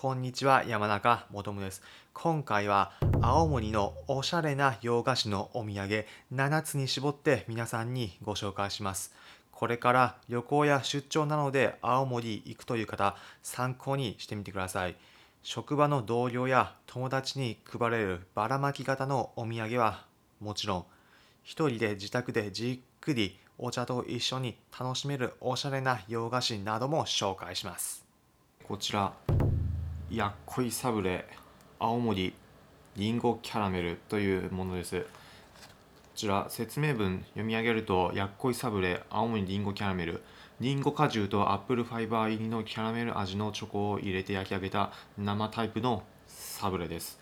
こんにちは、山中もとです。今回は青森のおしゃれな洋菓子のお土産7つに絞って皆さんにご紹介します。これから旅行や出張なので青森行くという方、参考にしてみてください。職場の同僚や友達に配れるばらまき型のお土産はもちろん、一人で自宅でじっくりお茶と一緒に楽しめるおしゃれな洋菓子なども紹介します。こちらやっこいサブレ青森りんごキャラメルというものです。こちら説明文読み上げるとやっこいサブレ青森りんごキャラメル。りんご果汁とアップルファイバー入りのキャラメル味のチョコを入れて焼き上げた生タイプのサブレです。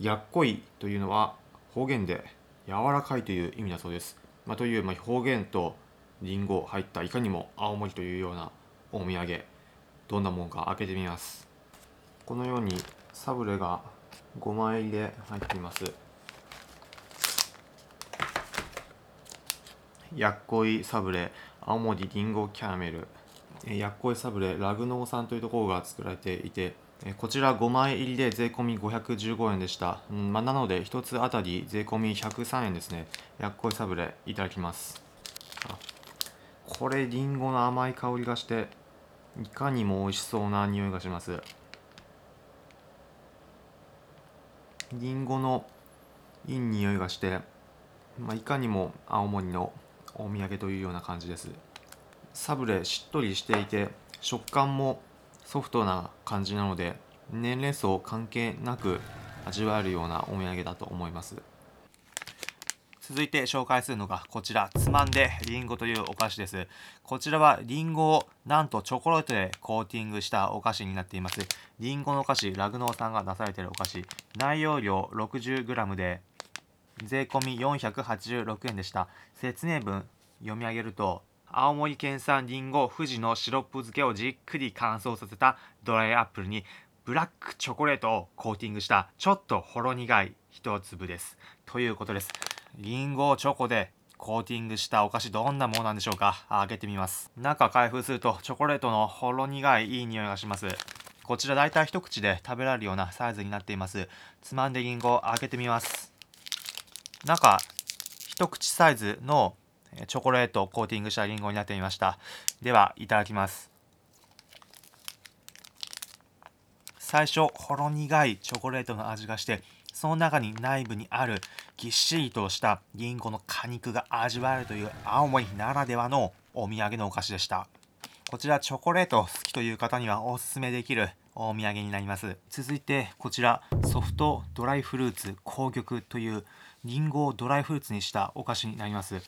やっこいというのは方言で柔らかいという意味だそうです、まあ、という、まあ、方言とりんご入ったいかにも青森というようなお土産。どんなもんか開けてみます。このようにサブレが5枚入りで入っています。やっこいサブレ青森りんごキャラメル。やっこいサブレラグノーさんというところが作られていてこちら5枚入りで税込み515円でした、うんま、なので1つあたり税込み103円ですね。やっこいサブレいただきます。これりんごの甘い香りがしていかにも美味しそうな匂いがします。りんごのいい匂いがして、まあ、いかにも青森のお土産というような感じです。サブレしっとりしていて食感もソフトな感じなので年齢層関係なく味わえるようなお土産だと思います。続いて紹介するのがこちらつまんでりんごというお菓子です。こちらはりんごをなんとチョコレートでコーティングしたお菓子になっています。りんごのお菓子ラグノーさんが出されているお菓子。内容量 60g で税込486円でした。説明文読み上げると青森県産りんご富士のシロップ漬けをじっくり乾燥させたドライアップルにブラックチョコレートをコーティングしたちょっとほろ苦い一粒です。ということです。りんごをチョコでコーティングしたお菓子どんなものなんでしょうか？開けてみます。中開封するとチョコレートのほろ苦いいい匂いがします。こちら大体一口で食べられるようなサイズになっています。つまんでりんご開けてみます。中一口サイズのチョコレートをコーティングしたりんごになってみました。ではいただきます。最初ほろ苦いチョコレートの味がしてその中に内部にあるぎっしりとしたりんごの果肉が味わえるという青森ならではのお土産のお菓子でした。こちらチョコレート好きという方にはおすすめできるお土産になります。続いてこちらソフトドライフルーツ紅玉というりんごをドライフルーツにしたお菓子になります。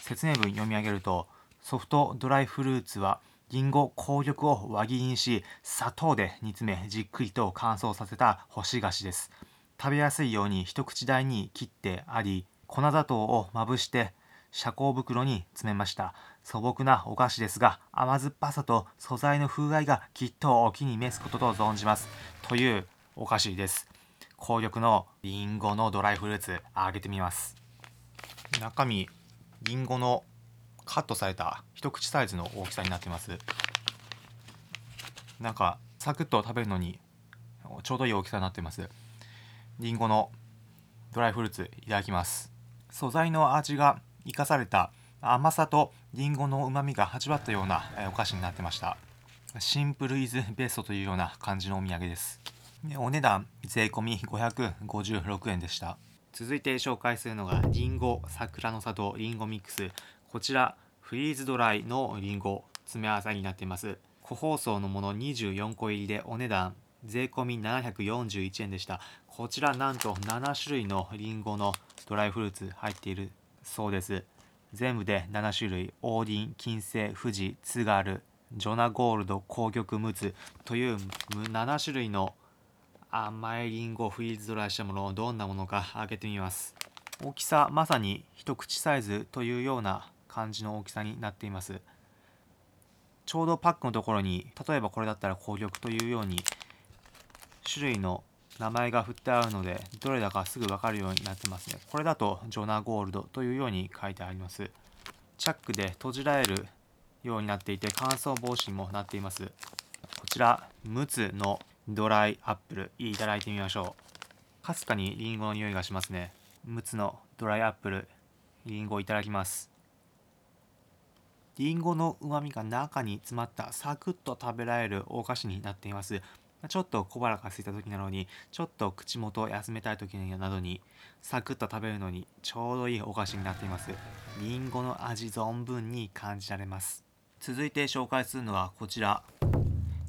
説明文読み上げるとソフトドライフルーツはりんご紅玉を輪切りにし砂糖で煮詰めじっくりと乾燥させた干し菓子です。食べやすいように一口大に切ってあり粉砂糖をまぶして遮光袋に詰めました。素朴なお菓子ですが甘酸っぱさと素材の風合いがきっとお気に召すことと存じます。というお菓子です。紅玉のりんごのドライフルーツ揚げてみます。中身りんごのカットされた一口サイズの大きさになってます。なんかサクッと食べるのにちょうどいい大きさになってます。りんごのドライフルーツいただきます。素材の味が生かされた甘さとりんごのうまみが味わったようなお菓子になってました。シンプルイズベストというような感じのお土産です。お値段税込556円でした。続いて紹介するのがりんご桜の里りんごミックス。こちらフリーズドライのりんご詰め合わせになっています。個包装のもの24個入りでお値段税込み741円でした。こちらなんと7種類のりんごのドライフルーツ入っているそうです。全部で7種類。オーディン金星富士津軽ジョナゴールド紅玉ムツ。という7種類の甘いりんごをフリーズドライしたものをどんなものか開けてみます。大きさまさに一口サイズというような感じの大きさになっています。ちょうどパックのところに例えばこれだったら紅玉というように種類の名前が振ってあるのでどれだかすぐ分かるようになってますね。これだとジョナゴールドというように書いてあります。チャックで閉じられるようになっていて乾燥防止にもなっています。こちら陸奥のドライアップル。いただいてみましょう。かすかにリンゴの匂いがしますね。陸奥のドライアップル。リンゴいただきます。リンゴのうまみが中に詰まったサクッと食べられるお菓子になっています。ちょっと小腹が空いた時なのにちょっと口元を休めたい時などにサクッと食べるのにちょうどいいお菓子になっています。りんごの味存分に感じられます。続いて紹介するのはこちら。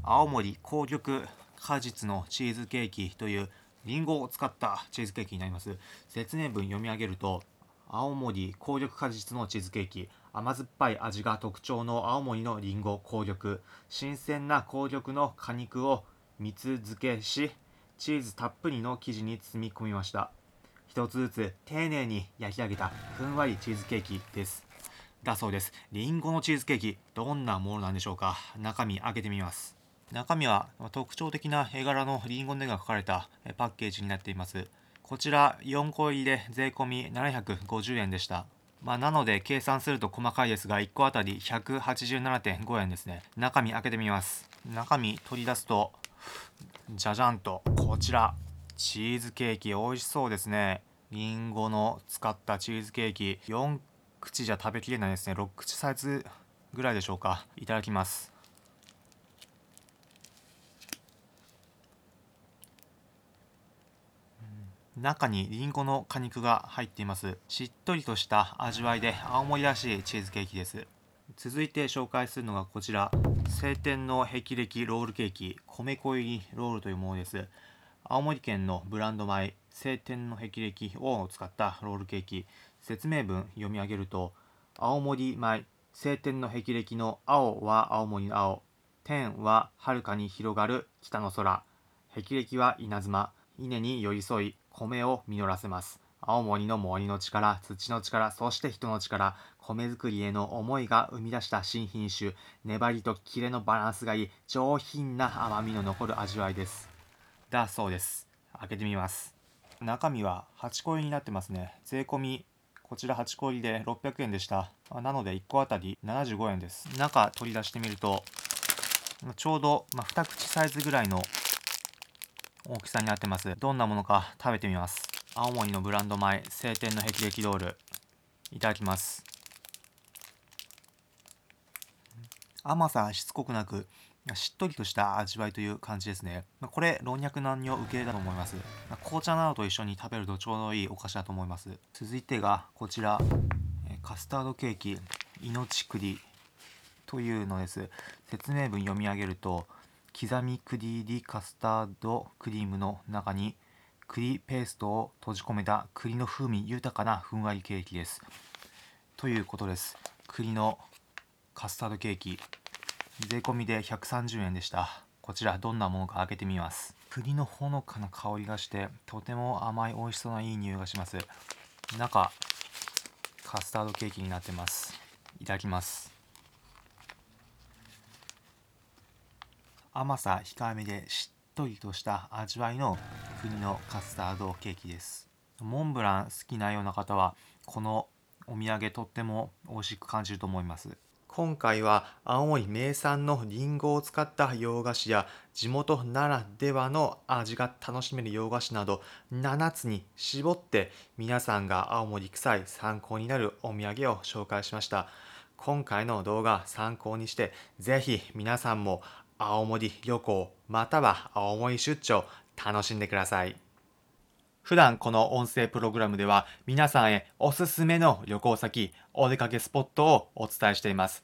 青森紅玉果実のチーズケーキというりんごを使ったチーズケーキになります。説明文読み上げると青森紅玉果実のチーズケーキ。甘酸っぱい味が特徴の青森のりんご紅玉。新鮮な紅玉の果肉を蜜漬けしチーズたっぷりの生地に包み込みました。一つずつ丁寧に焼き上げたふんわりチーズケーキです。だそうです。りんごのチーズケーキどんなものなんでしょうか？中身開けてみます。中身は特徴的な絵柄のりんごの絵が描かれたパッケージになっています。こちら4個入りで税込750円でした。まあ、なので計算すると細かいですが1個あたり187.5円ですね。中身開けてみます。中身取り出すとじゃじゃんとこちらチーズケーキ美味しそうですね。りんごの使ったチーズケーキ。4口じゃ食べきれないですね。6口サイズぐらいでしょうか。いただきます。中にりんごの果肉が入っています。しっとりとした味わいで青森らしいチーズケーキです。続いて紹介するのがこちら。晴天の霹靂ロールケーキ。米粉入りロールというものです。青森県のブランド米。晴天の霹靂を使ったロールケーキ。説明文読み上げると青森米。晴天の霹靂の青は青森の青。天は遥かに広がる北の空。霹靂は稲妻。稲に寄り添い米を実らせます。青森の森の力、土の力、そして人の力、米作りへの思いが生み出した新品種、粘りとキレのバランスがいい、上品な甘みの残る味わいです。だそうです。開けてみます。中身は8個入りになってますね。税込、こちら8個入りで600円でした。なので1個あたり75円です。中取り出してみると、ちょうど、ま2口サイズぐらいの大きさになってます。どんなものか食べてみます。青森のブランド米晴天の霹靂ロール。いただきます。甘さしつこくなくしっとりとした味わいという感じですね。これ老若男女受け入れだと思います。紅茶などと一緒に食べるとちょうどいいお菓子だと思います。続いてがこちら。カスタードケーキ。命栗というのです。説明文読み上げると刻み栗入りカスタードクリームの中に栗ペーストを閉じ込めた栗の風味豊かなふんわりケーキです。ということです。栗のカスタードケーキ、税込みで130円でした。こちらどんなものか開けてみます。栗のほのかな香りがして、とても甘い美味しそうないい匂いがします。中、カスタードケーキになってます。いただきます。甘さ控えめでしっとりとした味わいの国のカスタードケーキです。モンブラン好きなような方はこのお土産とっても美味しく感じると思います。今回は青森名産のりんごを使った洋菓子や地元ならではの味が楽しめる洋菓子など7つに絞って皆さんが青森臭い参考になるお土産を紹介しました。今回の動画参考にしてぜひ皆さんも青森旅行または青森出張楽しんでください。普段この音声プログラムでは皆さんへおすすめの旅行先、お出かけスポットをお伝えしています。